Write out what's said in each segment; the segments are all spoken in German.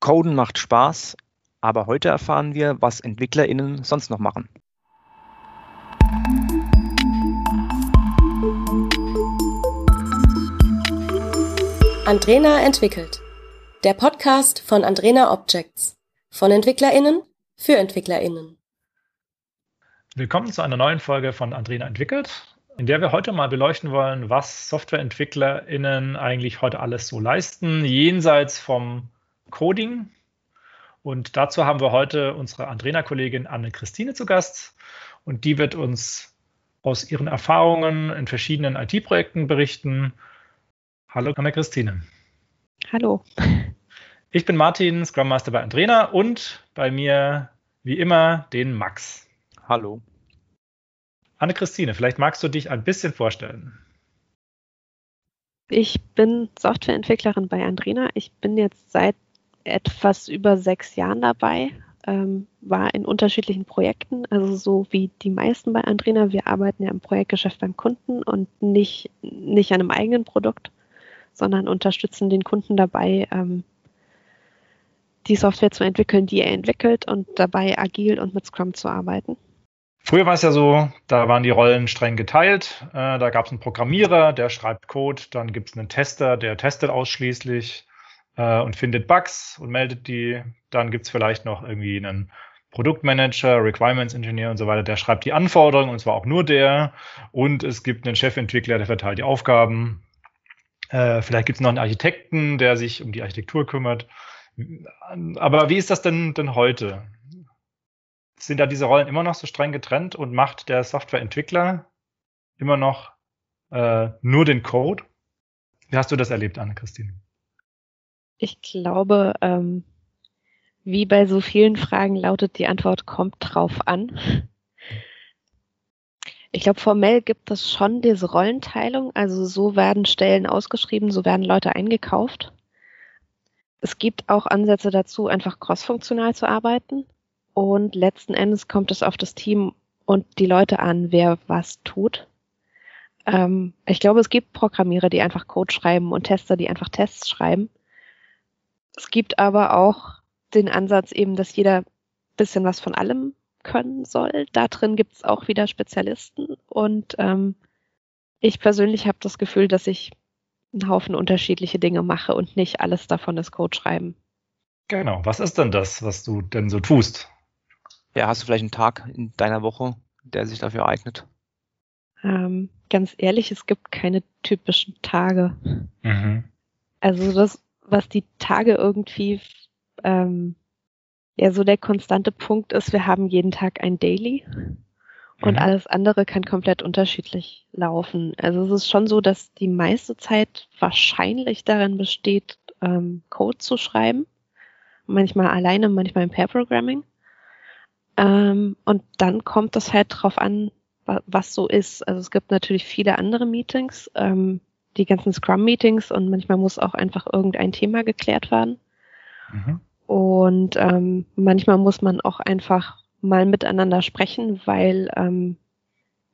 Coden macht Spaß, aber heute erfahren wir, was EntwicklerInnen sonst noch machen. Andrena entwickelt. Der Podcast von Andrena Objects. Von EntwicklerInnen für EntwicklerInnen. Willkommen zu einer neuen Folge von Andrena entwickelt, in der wir heute mal beleuchten wollen, was SoftwareentwicklerInnen eigentlich heute alles so leisten, jenseits vom Coding. Und dazu haben wir heute unsere Andrena-Kollegin Anne-Christine zu Gast. Und die wird uns aus ihren Erfahrungen in verschiedenen IT-Projekten berichten. Hallo, Anne-Christine. Hallo. Ich bin Martin, Scrum Master bei Andrena und bei mir, wie immer, den Max. Hallo. Anne-Christine, vielleicht magst du dich ein bisschen vorstellen. Ich bin Softwareentwicklerin bei Andrena. Ich bin jetzt seit etwas über sechs Jahren dabei, ähm, war in unterschiedlichen Projekten, also so wie die meisten bei Andrena. Wir arbeiten ja im Projektgeschäft beim Kunden und nicht, nicht an einem eigenen Produkt, sondern unterstützen den Kunden dabei, ähm, die Software zu entwickeln, die er entwickelt und dabei agil und mit Scrum zu arbeiten. Früher war es ja so, da waren die Rollen streng geteilt. Äh, da gab es einen Programmierer, der schreibt Code, dann gibt es einen Tester, der testet ausschließlich äh, und findet Bugs und meldet die. Dann gibt's vielleicht noch irgendwie einen Produktmanager, Requirements Engineer und so weiter, der schreibt die Anforderungen und zwar auch nur der. Und es gibt einen Chefentwickler, der verteilt die Aufgaben. Äh, vielleicht gibt's noch einen Architekten, der sich um die Architektur kümmert. Aber wie ist das denn, denn heute? Sind da diese Rollen immer noch so streng getrennt und macht der Softwareentwickler immer noch äh, nur den Code? Wie hast du das erlebt, Anne-Christine? Ich glaube, ähm, wie bei so vielen Fragen lautet die Antwort, kommt drauf an. Ich glaube, formell gibt es schon diese Rollenteilung. Also so werden Stellen ausgeschrieben, so werden Leute eingekauft. Es gibt auch Ansätze dazu, einfach crossfunktional zu arbeiten. Und letzten Endes kommt es auf das Team und die Leute an, wer was tut. Ähm, ich glaube, es gibt Programmierer, die einfach Code schreiben und Tester, die einfach Tests schreiben. Es gibt aber auch den Ansatz eben, dass jeder bisschen was von allem können soll. Da drin gibt es auch wieder Spezialisten und ähm, ich persönlich habe das Gefühl, dass ich einen Haufen unterschiedliche Dinge mache und nicht alles davon ist Code schreiben. Genau. Was ist denn das, was du denn so tust? Ja, hast du vielleicht einen Tag in deiner Woche, der sich dafür eignet? Ähm, ganz ehrlich, es gibt keine typischen Tage. Mhm. Also das was die Tage irgendwie ähm, ja so der konstante Punkt ist, wir haben jeden Tag ein Daily und mhm. alles andere kann komplett unterschiedlich laufen. Also es ist schon so, dass die meiste Zeit wahrscheinlich darin besteht, ähm, Code zu schreiben. Manchmal alleine, manchmal im Pair-Programming. Ähm, und dann kommt es halt drauf an, was so ist. Also es gibt natürlich viele andere Meetings. Ähm, die ganzen Scrum-Meetings und manchmal muss auch einfach irgendein Thema geklärt werden. Mhm. Und ähm, manchmal muss man auch einfach mal miteinander sprechen, weil ähm,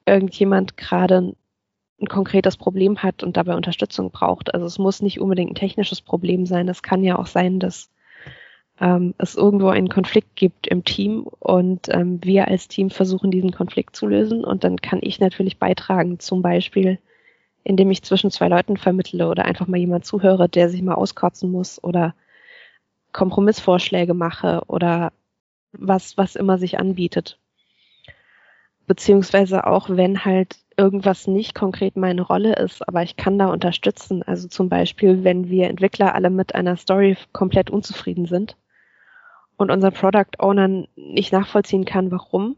irgendjemand gerade ein konkretes Problem hat und dabei Unterstützung braucht. Also es muss nicht unbedingt ein technisches Problem sein. Es kann ja auch sein, dass ähm, es irgendwo einen Konflikt gibt im Team und ähm, wir als Team versuchen, diesen Konflikt zu lösen. Und dann kann ich natürlich beitragen, zum Beispiel indem ich zwischen zwei Leuten vermittle oder einfach mal jemand zuhöre, der sich mal auskotzen muss oder Kompromissvorschläge mache oder was, was immer sich anbietet. Beziehungsweise auch, wenn halt irgendwas nicht konkret meine Rolle ist, aber ich kann da unterstützen. Also zum Beispiel, wenn wir Entwickler alle mit einer Story komplett unzufrieden sind und unser Product Owner nicht nachvollziehen kann, warum,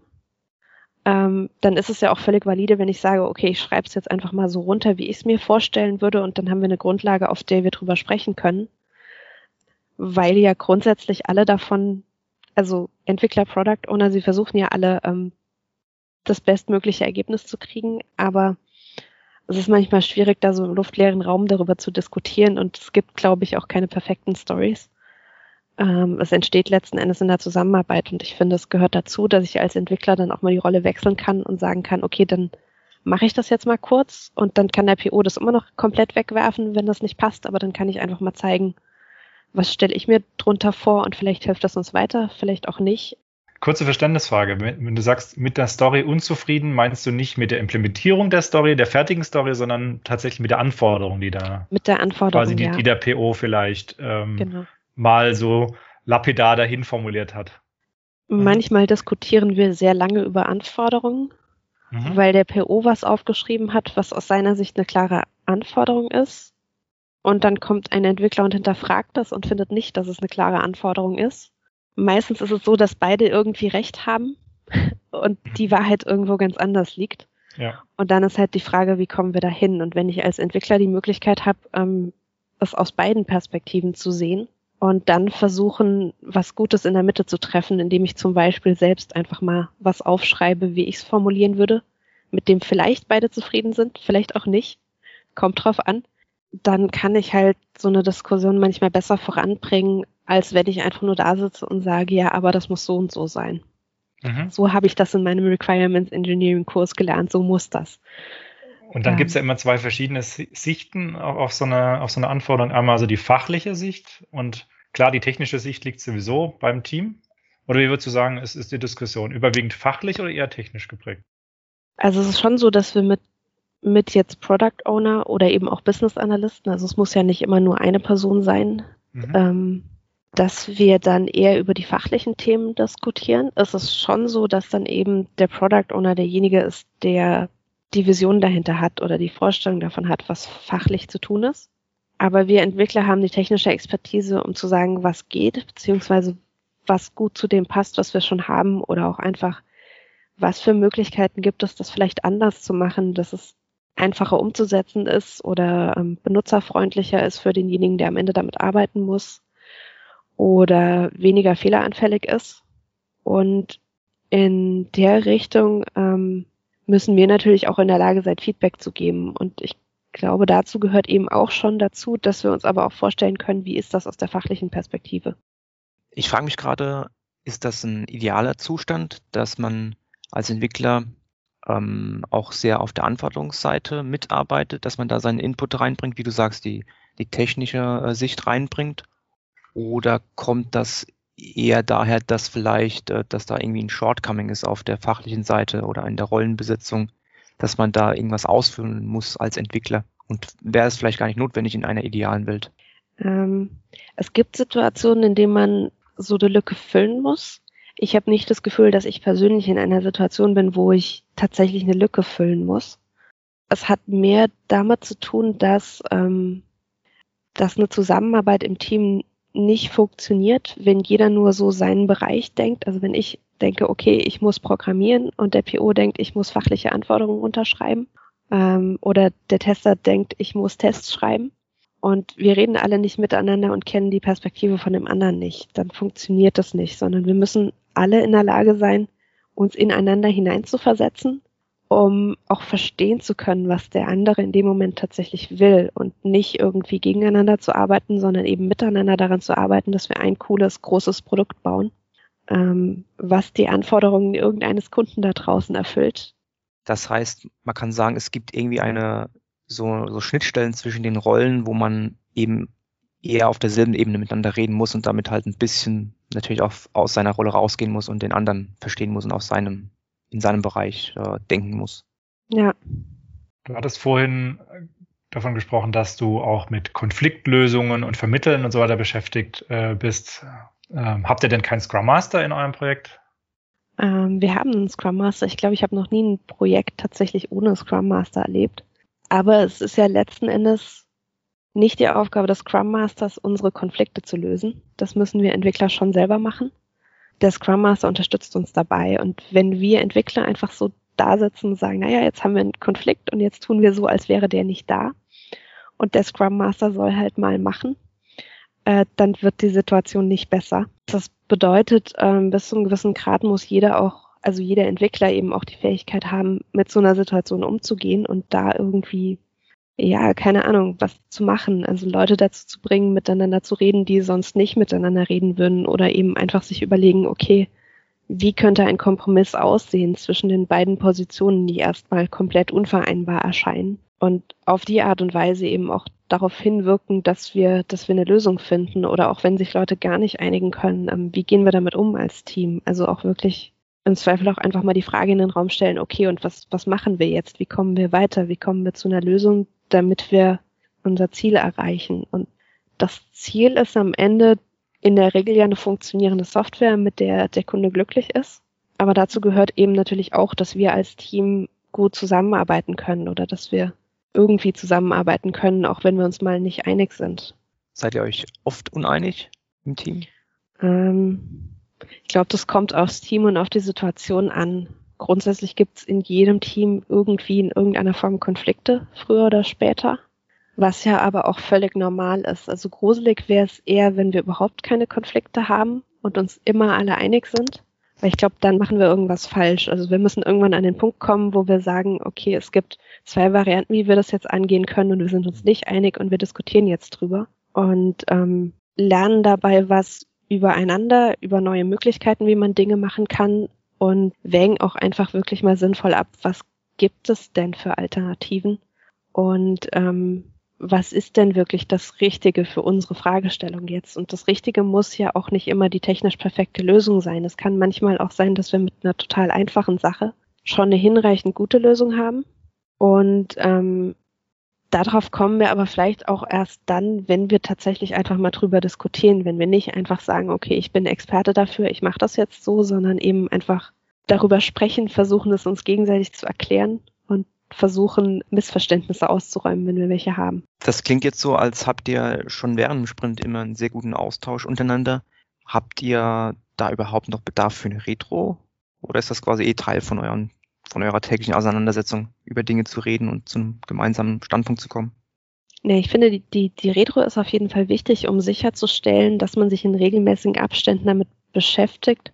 ähm, dann ist es ja auch völlig valide, wenn ich sage, okay, ich schreibe es jetzt einfach mal so runter, wie ich es mir vorstellen würde und dann haben wir eine Grundlage, auf der wir drüber sprechen können. Weil ja grundsätzlich alle davon, also Entwickler, Product Owner, sie versuchen ja alle ähm, das bestmögliche Ergebnis zu kriegen, aber es ist manchmal schwierig, da so im luftleeren Raum darüber zu diskutieren und es gibt, glaube ich, auch keine perfekten Stories ähm, es entsteht letzten Endes in der Zusammenarbeit und ich finde, es gehört dazu, dass ich als Entwickler dann auch mal die Rolle wechseln kann und sagen kann, okay, dann mache ich das jetzt mal kurz und dann kann der PO das immer noch komplett wegwerfen, wenn das nicht passt, aber dann kann ich einfach mal zeigen, was stelle ich mir drunter vor und vielleicht hilft das uns weiter, vielleicht auch nicht. Kurze Verständnisfrage. Wenn du sagst, mit der Story unzufrieden, meinst du nicht mit der Implementierung der Story, der fertigen Story, sondern tatsächlich mit der Anforderung, die da. Mit der Anforderung. Quasi die, ja. die der PO vielleicht ähm, genau. Mal so lapidar dahin formuliert hat. Manchmal diskutieren wir sehr lange über Anforderungen, mhm. weil der PO was aufgeschrieben hat, was aus seiner Sicht eine klare Anforderung ist. Und dann kommt ein Entwickler und hinterfragt das und findet nicht, dass es eine klare Anforderung ist. Meistens ist es so, dass beide irgendwie recht haben und die mhm. Wahrheit irgendwo ganz anders liegt. Ja. Und dann ist halt die Frage, wie kommen wir da hin? Und wenn ich als Entwickler die Möglichkeit habe, ähm, es aus beiden Perspektiven zu sehen und dann versuchen, was Gutes in der Mitte zu treffen, indem ich zum Beispiel selbst einfach mal was aufschreibe, wie ich es formulieren würde, mit dem vielleicht beide zufrieden sind, vielleicht auch nicht, kommt drauf an, dann kann ich halt so eine Diskussion manchmal besser voranbringen, als wenn ich einfach nur da sitze und sage, ja, aber das muss so und so sein. Mhm. So habe ich das in meinem Requirements Engineering Kurs gelernt, so muss das. Und dann ähm, gibt es ja immer zwei verschiedene Sichten auf so, eine, auf so eine Anforderung. Einmal also die fachliche Sicht und klar, die technische Sicht liegt sowieso beim Team. Oder wie würdest du sagen, ist, ist die Diskussion überwiegend fachlich oder eher technisch geprägt? Also es ist schon so, dass wir mit, mit jetzt Product Owner oder eben auch Business Analysten, also es muss ja nicht immer nur eine Person sein, mhm. ähm, dass wir dann eher über die fachlichen Themen diskutieren. Es ist schon so, dass dann eben der Product Owner derjenige ist, der die Vision dahinter hat oder die Vorstellung davon hat, was fachlich zu tun ist. Aber wir Entwickler haben die technische Expertise, um zu sagen, was geht, beziehungsweise was gut zu dem passt, was wir schon haben oder auch einfach, was für Möglichkeiten gibt es, das vielleicht anders zu machen, dass es einfacher umzusetzen ist oder ähm, benutzerfreundlicher ist für denjenigen, der am Ende damit arbeiten muss oder weniger fehleranfällig ist. Und in der Richtung ähm, müssen wir natürlich auch in der Lage sein, Feedback zu geben. Und ich glaube, dazu gehört eben auch schon dazu, dass wir uns aber auch vorstellen können, wie ist das aus der fachlichen Perspektive. Ich frage mich gerade, ist das ein idealer Zustand, dass man als Entwickler ähm, auch sehr auf der Anforderungsseite mitarbeitet, dass man da seinen Input reinbringt, wie du sagst, die, die technische äh, Sicht reinbringt? Oder kommt das eher daher, dass vielleicht, äh, dass da irgendwie ein Shortcoming ist auf der fachlichen Seite oder in der Rollenbesetzung, dass man da irgendwas ausfüllen muss als Entwickler? Und wäre es vielleicht gar nicht notwendig in einer idealen Welt? Ähm, es gibt Situationen, in denen man so eine Lücke füllen muss. Ich habe nicht das Gefühl, dass ich persönlich in einer Situation bin, wo ich tatsächlich eine Lücke füllen muss. Es hat mehr damit zu tun, dass, ähm, dass eine Zusammenarbeit im Team nicht funktioniert, wenn jeder nur so seinen Bereich denkt. Also wenn ich denke, okay, ich muss programmieren und der PO denkt, ich muss fachliche Anforderungen unterschreiben ähm, oder der Tester denkt, ich muss Tests schreiben. Und wir reden alle nicht miteinander und kennen die Perspektive von dem anderen nicht, dann funktioniert das nicht, sondern wir müssen alle in der Lage sein, uns ineinander hineinzuversetzen um auch verstehen zu können, was der andere in dem Moment tatsächlich will und nicht irgendwie gegeneinander zu arbeiten, sondern eben miteinander daran zu arbeiten, dass wir ein cooles, großes Produkt bauen, ähm, was die Anforderungen irgendeines Kunden da draußen erfüllt. Das heißt, man kann sagen, es gibt irgendwie eine so, so Schnittstellen zwischen den Rollen, wo man eben eher auf derselben Ebene miteinander reden muss und damit halt ein bisschen natürlich auch aus seiner Rolle rausgehen muss und den anderen verstehen muss und aus seinem in seinem Bereich äh, denken muss. Ja. Du hattest vorhin äh, davon gesprochen, dass du auch mit Konfliktlösungen und Vermitteln und so weiter beschäftigt äh, bist. Ähm, habt ihr denn keinen Scrum Master in eurem Projekt? Ähm, wir haben einen Scrum Master. Ich glaube, ich habe noch nie ein Projekt tatsächlich ohne Scrum Master erlebt. Aber es ist ja letzten Endes nicht die Aufgabe des Scrum Masters, unsere Konflikte zu lösen. Das müssen wir Entwickler schon selber machen der Scrum Master unterstützt uns dabei. Und wenn wir Entwickler einfach so da sitzen und sagen, naja, jetzt haben wir einen Konflikt und jetzt tun wir so, als wäre der nicht da. Und der Scrum Master soll halt mal machen, äh, dann wird die Situation nicht besser. Das bedeutet, ähm, bis zu einem gewissen Grad muss jeder auch, also jeder Entwickler eben auch die Fähigkeit haben, mit so einer Situation umzugehen und da irgendwie ja, keine Ahnung, was zu machen. Also Leute dazu zu bringen, miteinander zu reden, die sonst nicht miteinander reden würden oder eben einfach sich überlegen, okay, wie könnte ein Kompromiss aussehen zwischen den beiden Positionen, die erstmal komplett unvereinbar erscheinen. und auf die Art und Weise eben auch darauf hinwirken, dass wir, dass wir eine Lösung finden oder auch wenn sich Leute gar nicht einigen können, ähm, wie gehen wir damit um als Team? Also auch wirklich im Zweifel auch einfach mal die Frage in den Raum stellen, okay, und was, was machen wir jetzt? Wie kommen wir weiter? Wie kommen wir zu einer Lösung, damit wir unser Ziel erreichen? Und das Ziel ist am Ende in der Regel ja eine funktionierende Software, mit der der Kunde glücklich ist. Aber dazu gehört eben natürlich auch, dass wir als Team gut zusammenarbeiten können oder dass wir irgendwie zusammenarbeiten können, auch wenn wir uns mal nicht einig sind. Seid ihr euch oft uneinig im Team? Ähm, ich glaube, das kommt aufs Team und auf die Situation an. Grundsätzlich gibt es in jedem Team irgendwie in irgendeiner Form Konflikte, früher oder später, was ja aber auch völlig normal ist. Also gruselig wäre es eher, wenn wir überhaupt keine Konflikte haben und uns immer alle einig sind. Weil ich glaube, dann machen wir irgendwas falsch. Also wir müssen irgendwann an den Punkt kommen, wo wir sagen, okay, es gibt zwei Varianten, wie wir das jetzt angehen können und wir sind uns nicht einig und wir diskutieren jetzt drüber und ähm, lernen dabei was übereinander, über neue Möglichkeiten, wie man Dinge machen kann und wägen auch einfach wirklich mal sinnvoll ab, was gibt es denn für Alternativen und ähm, was ist denn wirklich das Richtige für unsere Fragestellung jetzt? Und das Richtige muss ja auch nicht immer die technisch perfekte Lösung sein. Es kann manchmal auch sein, dass wir mit einer total einfachen Sache schon eine hinreichend gute Lösung haben. Und ähm, darauf kommen wir aber vielleicht auch erst dann, wenn wir tatsächlich einfach mal drüber diskutieren, wenn wir nicht einfach sagen, okay, ich bin Experte dafür, ich mache das jetzt so, sondern eben einfach darüber sprechen, versuchen es uns gegenseitig zu erklären versuchen, Missverständnisse auszuräumen, wenn wir welche haben. Das klingt jetzt so, als habt ihr schon während dem Sprint immer einen sehr guten Austausch untereinander. Habt ihr da überhaupt noch Bedarf für eine Retro? Oder ist das quasi eh Teil von euren, von eurer täglichen Auseinandersetzung, über Dinge zu reden und zu einem gemeinsamen Standpunkt zu kommen? Nee, ich finde, die, die, die Retro ist auf jeden Fall wichtig, um sicherzustellen, dass man sich in regelmäßigen Abständen damit beschäftigt,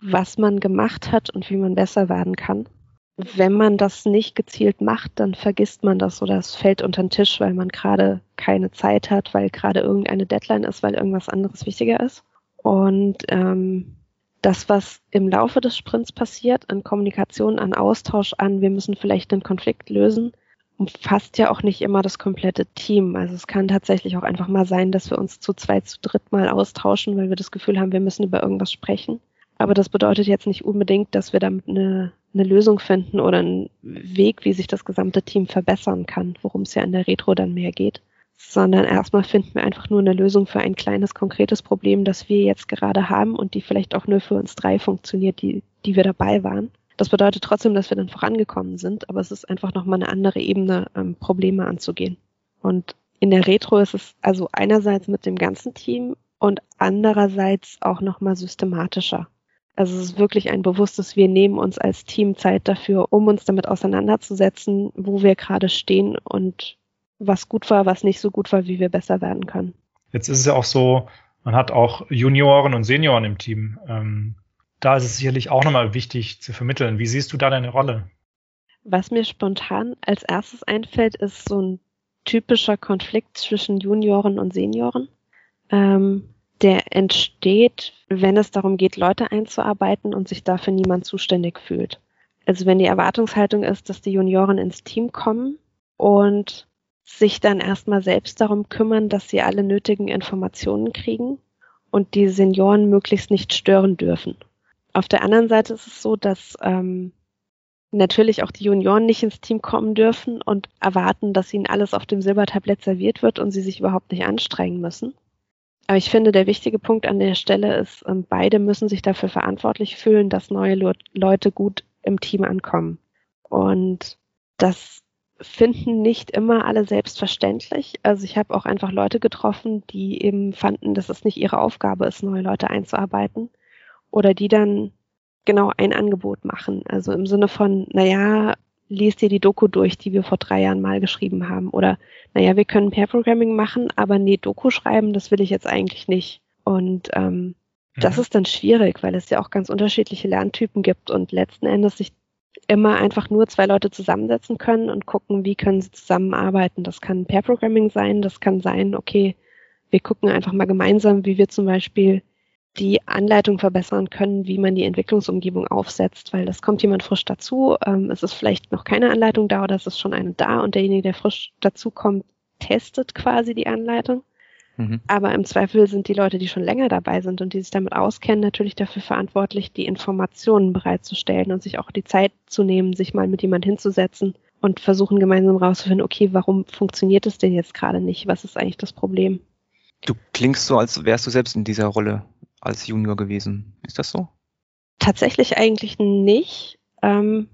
was man gemacht hat und wie man besser werden kann wenn man das nicht gezielt macht, dann vergisst man das oder es fällt unter den Tisch, weil man gerade keine Zeit hat, weil gerade irgendeine Deadline ist, weil irgendwas anderes wichtiger ist. Und ähm, das, was im Laufe des Sprints passiert, an Kommunikation, an Austausch, an wir müssen vielleicht einen Konflikt lösen, umfasst ja auch nicht immer das komplette Team. Also es kann tatsächlich auch einfach mal sein, dass wir uns zu zweit, zu dritt mal austauschen, weil wir das Gefühl haben, wir müssen über irgendwas sprechen. Aber das bedeutet jetzt nicht unbedingt, dass wir damit eine, eine Lösung finden oder einen Weg, wie sich das gesamte Team verbessern kann, worum es ja in der Retro dann mehr geht. Sondern erstmal finden wir einfach nur eine Lösung für ein kleines, konkretes Problem, das wir jetzt gerade haben und die vielleicht auch nur für uns drei funktioniert, die, die wir dabei waren. Das bedeutet trotzdem, dass wir dann vorangekommen sind, aber es ist einfach nochmal eine andere Ebene, ähm, Probleme anzugehen. Und in der Retro ist es also einerseits mit dem ganzen Team und andererseits auch nochmal systematischer. Also es ist wirklich ein bewusstes, wir nehmen uns als Team Zeit dafür, um uns damit auseinanderzusetzen, wo wir gerade stehen und was gut war, was nicht so gut war, wie wir besser werden können. Jetzt ist es ja auch so, man hat auch Junioren und Senioren im Team. Ähm, da ist es sicherlich auch nochmal wichtig zu vermitteln. Wie siehst du da deine Rolle? Was mir spontan als erstes einfällt, ist so ein typischer Konflikt zwischen Junioren und Senioren. Ähm, der entsteht, wenn es darum geht, Leute einzuarbeiten und sich dafür niemand zuständig fühlt. Also wenn die Erwartungshaltung ist, dass die Junioren ins Team kommen und sich dann erstmal selbst darum kümmern, dass sie alle nötigen Informationen kriegen und die Senioren möglichst nicht stören dürfen. Auf der anderen Seite ist es so, dass ähm, natürlich auch die Junioren nicht ins Team kommen dürfen und erwarten, dass ihnen alles auf dem Silbertablett serviert wird und sie sich überhaupt nicht anstrengen müssen. Aber ich finde, der wichtige Punkt an der Stelle ist, ähm, beide müssen sich dafür verantwortlich fühlen, dass neue Leute gut im Team ankommen. Und das finden nicht immer alle selbstverständlich. Also ich habe auch einfach Leute getroffen, die eben fanden, dass es nicht ihre Aufgabe ist, neue Leute einzuarbeiten. Oder die dann genau ein Angebot machen. Also im Sinne von, naja, liest dir die Doku durch, die wir vor drei Jahren mal geschrieben haben. Oder, naja, wir können Pair Programming machen, aber nee, Doku schreiben, das will ich jetzt eigentlich nicht. Und ähm, mhm. das ist dann schwierig, weil es ja auch ganz unterschiedliche Lerntypen gibt und letzten Endes sich immer einfach nur zwei Leute zusammensetzen können und gucken, wie können sie zusammenarbeiten. Das kann Pair Programming sein, das kann sein, okay, wir gucken einfach mal gemeinsam, wie wir zum Beispiel die Anleitung verbessern können, wie man die Entwicklungsumgebung aufsetzt, weil das kommt jemand frisch dazu. Ähm, es ist vielleicht noch keine Anleitung da oder es ist schon eine da und derjenige, der frisch dazu kommt, testet quasi die Anleitung. Mhm. Aber im Zweifel sind die Leute, die schon länger dabei sind und die sich damit auskennen, natürlich dafür verantwortlich, die Informationen bereitzustellen und sich auch die Zeit zu nehmen, sich mal mit jemand hinzusetzen und versuchen gemeinsam rauszufinden, okay, warum funktioniert es denn jetzt gerade nicht? Was ist eigentlich das Problem? Du klingst so, als wärst du selbst in dieser Rolle als Junior gewesen. Ist das so? Tatsächlich eigentlich nicht. Ähm,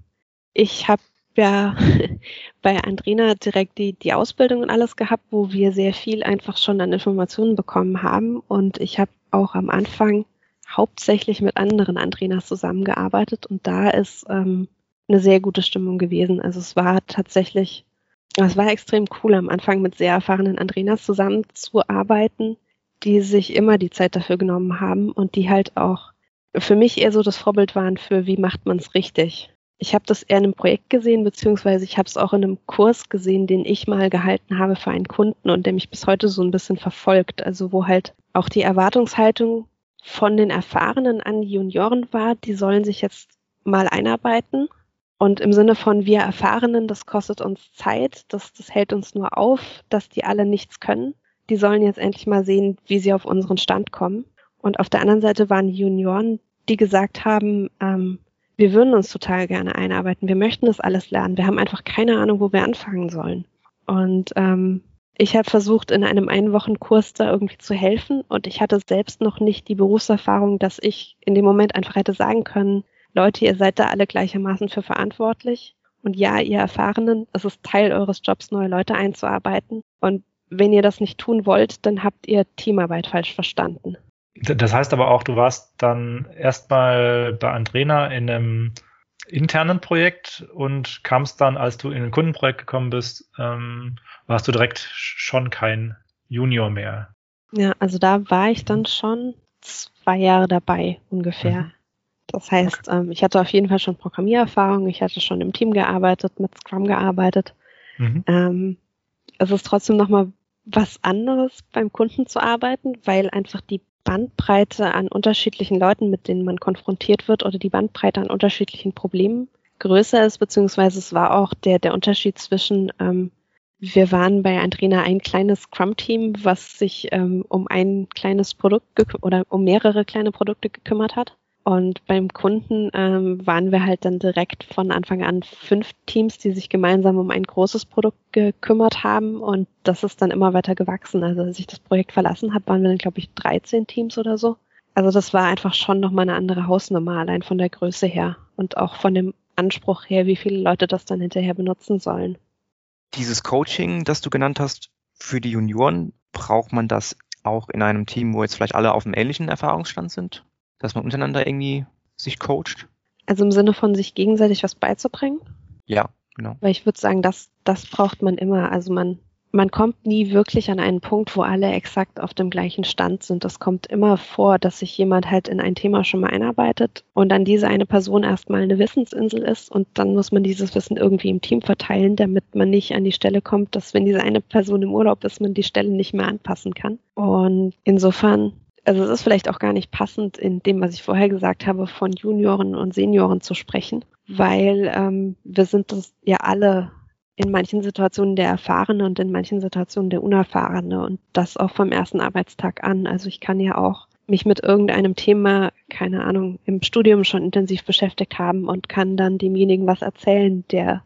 ich habe ja bei Andrina direkt die, die Ausbildung und alles gehabt, wo wir sehr viel einfach schon an Informationen bekommen haben. Und ich habe auch am Anfang hauptsächlich mit anderen Andrinas zusammengearbeitet und da ist ähm, eine sehr gute Stimmung gewesen. Also es war tatsächlich, es war extrem cool, am Anfang mit sehr erfahrenen Andrinas zusammenzuarbeiten, die sich immer die Zeit dafür genommen haben und die halt auch für mich eher so das Vorbild waren für, wie macht man es richtig. Ich habe das eher in einem Projekt gesehen, beziehungsweise ich habe es auch in einem Kurs gesehen, den ich mal gehalten habe für einen Kunden und der mich bis heute so ein bisschen verfolgt. Also wo halt auch die Erwartungshaltung von den Erfahrenen an die Junioren war, die sollen sich jetzt mal einarbeiten. Und im Sinne von wir Erfahrenen, das kostet uns Zeit, das, das hält uns nur auf, dass die alle nichts können die sollen jetzt endlich mal sehen, wie sie auf unseren Stand kommen. Und auf der anderen Seite waren die Junioren, die gesagt haben, ähm, wir würden uns total gerne einarbeiten, wir möchten das alles lernen, wir haben einfach keine Ahnung, wo wir anfangen sollen. Und ähm, ich habe versucht, in einem Einwochenkurs da irgendwie zu helfen und ich hatte selbst noch nicht die Berufserfahrung, dass ich in dem Moment einfach hätte sagen können, Leute, ihr seid da alle gleichermaßen für verantwortlich. Und ja, ihr Erfahrenen, es ist Teil eures Jobs, neue Leute einzuarbeiten. Und wenn ihr das nicht tun wollt, dann habt ihr Teamarbeit falsch verstanden. Das heißt aber auch, du warst dann erstmal bei Andrena in einem internen Projekt und kamst dann, als du in ein Kundenprojekt gekommen bist, ähm, warst du direkt schon kein Junior mehr. Ja, also da war ich dann schon zwei Jahre dabei ungefähr. Mhm. Das heißt, okay. ähm, ich hatte auf jeden Fall schon Programmiererfahrung, ich hatte schon im Team gearbeitet, mit Scrum gearbeitet. Mhm. Ähm, es ist trotzdem nochmal was anderes beim Kunden zu arbeiten, weil einfach die Bandbreite an unterschiedlichen Leuten, mit denen man konfrontiert wird oder die Bandbreite an unterschiedlichen Problemen größer ist, beziehungsweise es war auch der, der Unterschied zwischen, ähm, wir waren bei Andrina ein kleines Scrum-Team, was sich ähm, um ein kleines Produkt oder um mehrere kleine Produkte gekümmert hat. Und beim Kunden ähm, waren wir halt dann direkt von Anfang an fünf Teams, die sich gemeinsam um ein großes Produkt gekümmert haben. Und das ist dann immer weiter gewachsen. Also als ich das Projekt verlassen habe, waren wir dann, glaube ich, 13 Teams oder so. Also das war einfach schon nochmal eine andere Hausnummer, allein von der Größe her und auch von dem Anspruch her, wie viele Leute das dann hinterher benutzen sollen. Dieses Coaching, das du genannt hast, für die Junioren, braucht man das auch in einem Team, wo jetzt vielleicht alle auf einem ähnlichen Erfahrungsstand sind? Dass man untereinander irgendwie sich coacht? Also im Sinne von sich gegenseitig was beizubringen? Ja, genau. Weil ich würde sagen, das, das braucht man immer. Also man, man kommt nie wirklich an einen Punkt, wo alle exakt auf dem gleichen Stand sind. Das kommt immer vor, dass sich jemand halt in ein Thema schon mal einarbeitet und dann diese eine Person erstmal eine Wissensinsel ist und dann muss man dieses Wissen irgendwie im Team verteilen, damit man nicht an die Stelle kommt, dass wenn diese eine Person im Urlaub ist, man die Stelle nicht mehr anpassen kann. Und insofern also es ist vielleicht auch gar nicht passend in dem, was ich vorher gesagt habe, von Junioren und Senioren zu sprechen, weil ähm, wir sind das ja alle in manchen Situationen der Erfahrene und in manchen Situationen der Unerfahrene und das auch vom ersten Arbeitstag an. Also ich kann ja auch mich mit irgendeinem Thema, keine Ahnung, im Studium schon intensiv beschäftigt haben und kann dann demjenigen was erzählen, der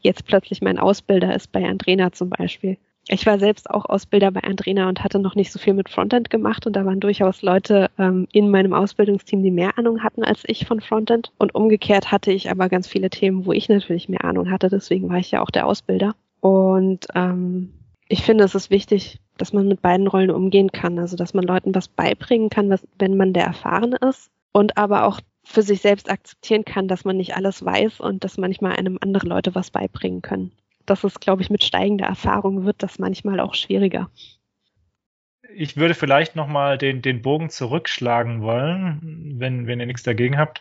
jetzt plötzlich mein Ausbilder ist, bei Andrena zum Beispiel. Ich war selbst auch Ausbilder bei Andrena und hatte noch nicht so viel mit Frontend gemacht und da waren durchaus Leute ähm, in meinem Ausbildungsteam, die mehr Ahnung hatten als ich von Frontend. Und umgekehrt hatte ich aber ganz viele Themen, wo ich natürlich mehr Ahnung hatte. Deswegen war ich ja auch der Ausbilder. Und ähm, ich finde, es ist wichtig, dass man mit beiden Rollen umgehen kann. Also dass man Leuten was beibringen kann, was, wenn man der Erfahrene ist. Und aber auch für sich selbst akzeptieren kann, dass man nicht alles weiß und dass manchmal einem andere Leute was beibringen können das ist, glaube ich, mit steigender Erfahrung wird das manchmal auch schwieriger. Ich würde vielleicht nochmal den, den Bogen zurückschlagen wollen, wenn, wenn ihr nichts dagegen habt,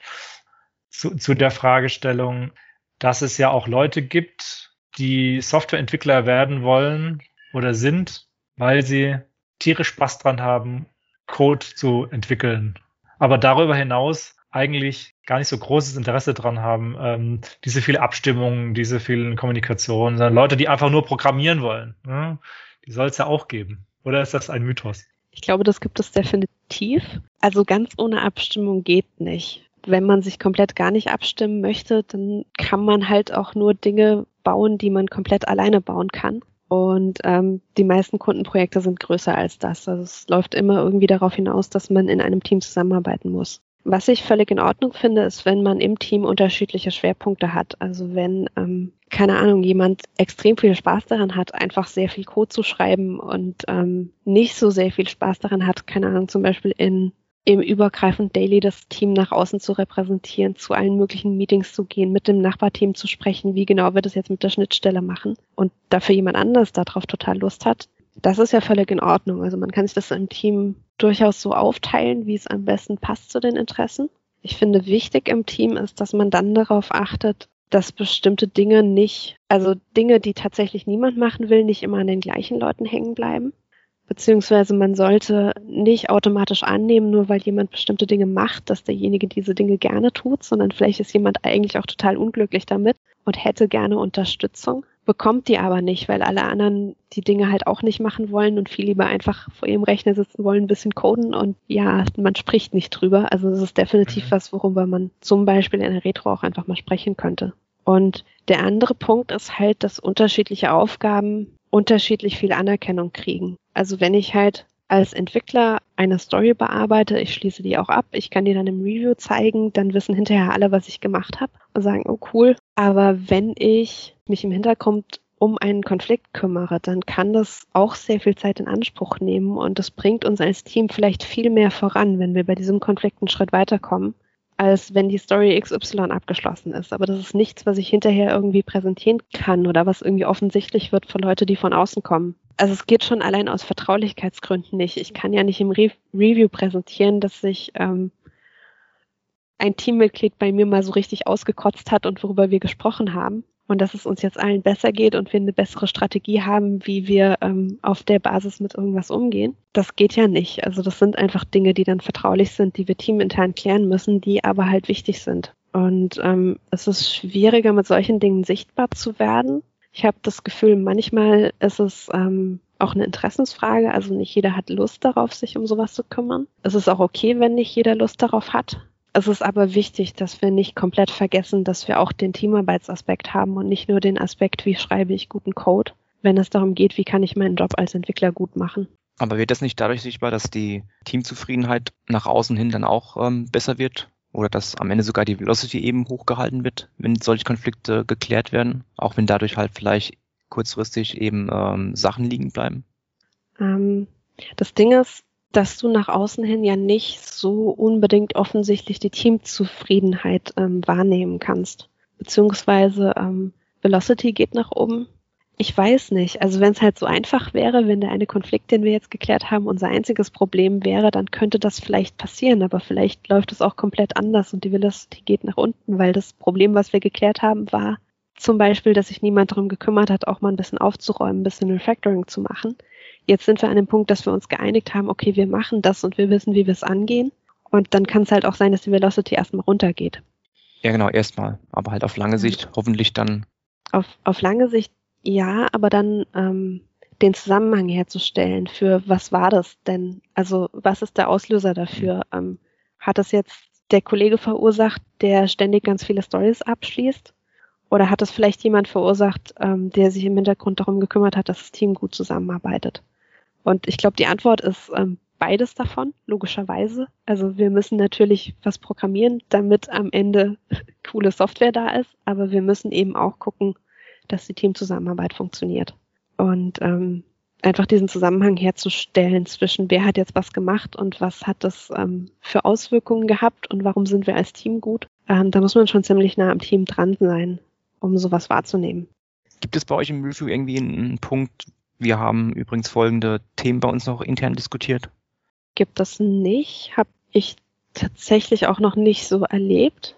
zu, zu der Fragestellung, dass es ja auch Leute gibt, die Softwareentwickler werden wollen oder sind, weil sie tierisch Spaß dran haben, Code zu entwickeln aber darüber hinaus eigentlich gar nicht so großes Interesse dran haben, ähm, diese viele Abstimmungen, diese vielen Kommunikationen, sondern Leute, die einfach nur programmieren wollen. Ne? Die soll es ja auch geben. Oder ist das ein Mythos? Ich glaube, das gibt es definitiv. Also ganz ohne Abstimmung geht nicht. Wenn man sich komplett gar nicht abstimmen möchte, dann kann man halt auch nur Dinge bauen, die man komplett alleine bauen kann. Und ähm, die meisten Kundenprojekte sind größer als das. Also es läuft immer irgendwie darauf hinaus, dass man in einem Team zusammenarbeiten muss. Was ich völlig in Ordnung finde, ist, wenn man im Team unterschiedliche Schwerpunkte hat. Also wenn, ähm, keine Ahnung, jemand extrem viel Spaß daran hat, einfach sehr viel Code zu schreiben und ähm, nicht so sehr viel Spaß daran hat, keine Ahnung, zum Beispiel in im übergreifend Daily das Team nach außen zu repräsentieren, zu allen möglichen Meetings zu gehen, mit dem Nachbarteam zu sprechen, wie genau wir das jetzt mit der Schnittstelle machen und dafür jemand anders darauf total Lust hat. Das ist ja völlig in Ordnung. Also man kann sich das im Team durchaus so aufteilen, wie es am besten passt zu den Interessen. Ich finde, wichtig im Team ist, dass man dann darauf achtet, dass bestimmte Dinge nicht, also Dinge, die tatsächlich niemand machen will, nicht immer an den gleichen Leuten hängen bleiben. Beziehungsweise man sollte nicht automatisch annehmen, nur weil jemand bestimmte Dinge macht, dass derjenige diese Dinge gerne tut, sondern vielleicht ist jemand eigentlich auch total unglücklich damit und hätte gerne Unterstützung, bekommt die aber nicht, weil alle anderen die Dinge halt auch nicht machen wollen und viel lieber einfach vor ihrem Rechner sitzen wollen, ein bisschen coden und ja, man spricht nicht drüber. Also das ist definitiv mhm. was, worüber man zum Beispiel in der Retro auch einfach mal sprechen könnte. Und der andere Punkt ist halt, dass unterschiedliche Aufgaben unterschiedlich viel Anerkennung kriegen. Also wenn ich halt als Entwickler eine Story bearbeite, ich schließe die auch ab, ich kann die dann im Review zeigen, dann wissen hinterher alle, was ich gemacht habe und sagen, oh cool. Aber wenn ich mich im Hintergrund um einen Konflikt kümmere, dann kann das auch sehr viel Zeit in Anspruch nehmen und das bringt uns als Team vielleicht viel mehr voran, wenn wir bei diesem Konflikt einen Schritt weiterkommen, als wenn die Story XY abgeschlossen ist. Aber das ist nichts, was ich hinterher irgendwie präsentieren kann oder was irgendwie offensichtlich wird für Leute, die von außen kommen. Also es geht schon allein aus Vertraulichkeitsgründen nicht. Ich kann ja nicht im Re Review präsentieren, dass sich ähm, ein Teammitglied bei mir mal so richtig ausgekotzt hat und worüber wir gesprochen haben und dass es uns jetzt allen besser geht und wir eine bessere Strategie haben, wie wir ähm, auf der Basis mit irgendwas umgehen. Das geht ja nicht. Also das sind einfach Dinge, die dann vertraulich sind, die wir teamintern klären müssen, die aber halt wichtig sind. Und ähm, es ist schwieriger, mit solchen Dingen sichtbar zu werden. Ich habe das Gefühl, manchmal ist es ähm, auch eine Interessensfrage. Also nicht jeder hat Lust darauf, sich um sowas zu kümmern. Es ist auch okay, wenn nicht jeder Lust darauf hat. Es ist aber wichtig, dass wir nicht komplett vergessen, dass wir auch den Teamarbeitsaspekt haben und nicht nur den Aspekt, wie schreibe ich guten Code, wenn es darum geht, wie kann ich meinen Job als Entwickler gut machen. Aber wird das nicht dadurch sichtbar, dass die Teamzufriedenheit nach außen hin dann auch ähm, besser wird? Oder dass am Ende sogar die Velocity eben hochgehalten wird, wenn solche Konflikte geklärt werden? Auch wenn dadurch halt vielleicht kurzfristig eben ähm, Sachen liegen bleiben? Ähm, das Ding ist, dass du nach außen hin ja nicht so unbedingt offensichtlich die Teamzufriedenheit ähm, wahrnehmen kannst. Beziehungsweise ähm, Velocity geht nach oben. Ich weiß nicht. Also wenn es halt so einfach wäre, wenn der eine Konflikt, den wir jetzt geklärt haben, unser einziges Problem wäre, dann könnte das vielleicht passieren. Aber vielleicht läuft es auch komplett anders und die Velocity geht nach unten, weil das Problem, was wir geklärt haben, war zum Beispiel, dass sich niemand darum gekümmert hat, auch mal ein bisschen aufzuräumen, ein bisschen Refactoring zu machen. Jetzt sind wir an dem Punkt, dass wir uns geeinigt haben, okay, wir machen das und wir wissen, wie wir es angehen. Und dann kann es halt auch sein, dass die Velocity erstmal runtergeht. Ja, genau, erstmal. Aber halt auf lange Sicht hoffentlich dann. Auf, auf lange Sicht ja, aber dann ähm, den Zusammenhang herzustellen für was war das denn? Also was ist der Auslöser dafür? Mhm. Ähm, hat das jetzt der Kollege verursacht, der ständig ganz viele Stories abschließt? Oder hat es vielleicht jemand verursacht, ähm, der sich im Hintergrund darum gekümmert hat, dass das Team gut zusammenarbeitet? Und ich glaube, die Antwort ist ähm, beides davon, logischerweise. Also wir müssen natürlich was programmieren, damit am Ende coole Software da ist, aber wir müssen eben auch gucken, dass die Teamzusammenarbeit funktioniert. Und ähm, einfach diesen Zusammenhang herzustellen zwischen wer hat jetzt was gemacht und was hat das ähm, für Auswirkungen gehabt und warum sind wir als Team gut, ähm, da muss man schon ziemlich nah am Team dran sein, um sowas wahrzunehmen. Gibt es bei euch im Review irgendwie einen Punkt, wir haben übrigens folgende Themen bei uns noch intern diskutiert. Gibt es nicht. Habe ich tatsächlich auch noch nicht so erlebt.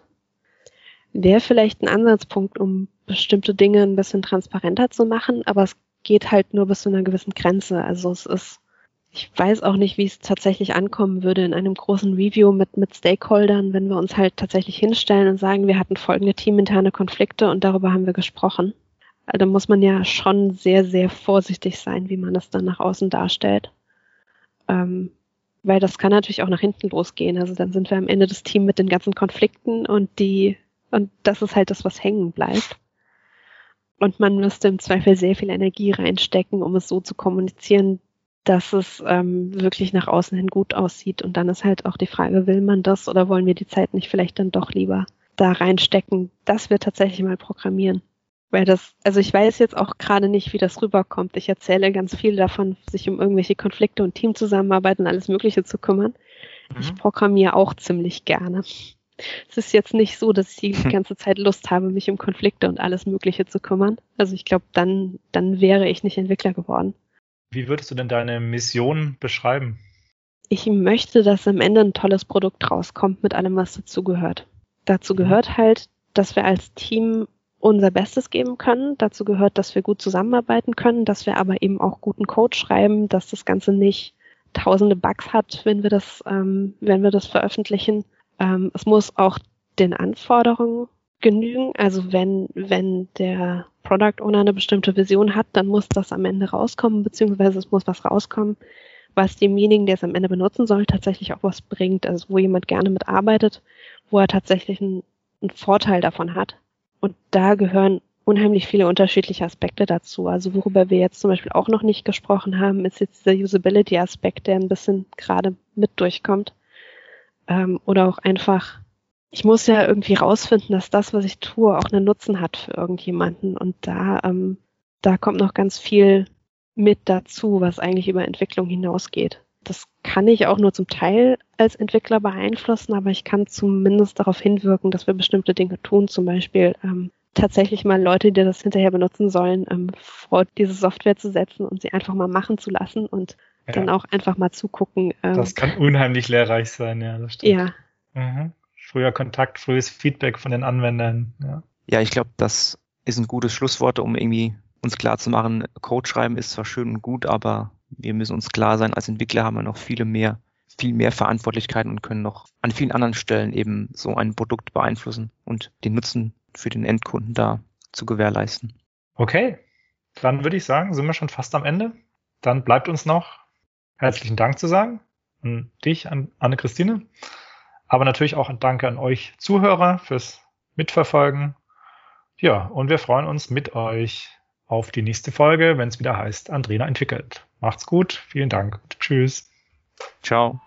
Wäre vielleicht ein Ansatzpunkt, um bestimmte Dinge ein bisschen transparenter zu machen, aber es geht halt nur bis zu einer gewissen Grenze. Also es ist, ich weiß auch nicht, wie es tatsächlich ankommen würde in einem großen Review mit, mit Stakeholdern, wenn wir uns halt tatsächlich hinstellen und sagen, wir hatten folgende teaminterne Konflikte und darüber haben wir gesprochen. Also muss man ja schon sehr, sehr vorsichtig sein, wie man das dann nach außen darstellt. Ähm, weil das kann natürlich auch nach hinten losgehen. Also dann sind wir am Ende des Teams mit den ganzen Konflikten und die, und das ist halt das, was hängen bleibt. Und man müsste im Zweifel sehr viel Energie reinstecken, um es so zu kommunizieren, dass es ähm, wirklich nach außen hin gut aussieht. Und dann ist halt auch die Frage, will man das oder wollen wir die Zeit nicht vielleicht dann doch lieber da reinstecken, dass wir tatsächlich mal programmieren? Weil das, also ich weiß jetzt auch gerade nicht, wie das rüberkommt. Ich erzähle ganz viel davon, sich um irgendwelche Konflikte und Teamzusammenarbeit und alles Mögliche zu kümmern. Mhm. Ich programmiere auch ziemlich gerne. Es ist jetzt nicht so, dass ich die ganze Zeit Lust habe, mich um Konflikte und alles Mögliche zu kümmern. Also ich glaube, dann, dann wäre ich nicht Entwickler geworden. Wie würdest du denn deine Mission beschreiben? Ich möchte, dass am Ende ein tolles Produkt rauskommt mit allem, was dazugehört. Dazu mhm. gehört halt, dass wir als Team unser Bestes geben können. Dazu gehört, dass wir gut zusammenarbeiten können, dass wir aber eben auch guten Code schreiben, dass das Ganze nicht tausende Bugs hat, wenn wir das, ähm, wenn wir das veröffentlichen. Ähm, es muss auch den Anforderungen genügen. Also wenn, wenn der Product Owner eine bestimmte Vision hat, dann muss das am Ende rauskommen, beziehungsweise es muss was rauskommen, was demjenigen, der es am Ende benutzen soll, tatsächlich auch was bringt. Also wo jemand gerne mitarbeitet, wo er tatsächlich einen, einen Vorteil davon hat. Und da gehören unheimlich viele unterschiedliche Aspekte dazu. Also worüber wir jetzt zum Beispiel auch noch nicht gesprochen haben, ist jetzt dieser Usability-Aspekt, der ein bisschen gerade mit durchkommt. Ähm, oder auch einfach ich muss ja irgendwie rausfinden, dass das, was ich tue, auch einen Nutzen hat für irgendjemanden. Und da, ähm, da kommt noch ganz viel mit dazu, was eigentlich über Entwicklung hinausgeht. Das kann ich auch nur zum Teil als Entwickler beeinflussen, aber ich kann zumindest darauf hinwirken, dass wir bestimmte Dinge tun, zum Beispiel ähm, tatsächlich mal Leute, die das hinterher benutzen sollen, ähm, vor diese Software zu setzen und sie einfach mal machen zu lassen und ja. dann auch einfach mal zugucken. Ähm, das kann unheimlich lehrreich sein, ja. Das stimmt. Ja. Mhm früher Kontakt, frühes Feedback von den Anwendern. Ja, ja ich glaube, das ist ein gutes Schlusswort, um irgendwie uns klar zu machen, Code schreiben ist zwar schön und gut, aber wir müssen uns klar sein, als Entwickler haben wir noch viele mehr, viel mehr Verantwortlichkeiten und können noch an vielen anderen Stellen eben so ein Produkt beeinflussen und den Nutzen für den Endkunden da zu gewährleisten. Okay, dann würde ich sagen, sind wir schon fast am Ende. Dann bleibt uns noch herzlichen Dank zu sagen an dich, an Anne-Christine. Aber natürlich auch ein Danke an euch Zuhörer fürs Mitverfolgen. Ja, und wir freuen uns mit euch auf die nächste Folge, wenn es wieder heißt, Andrena entwickelt. Macht's gut, vielen Dank. Tschüss. Ciao.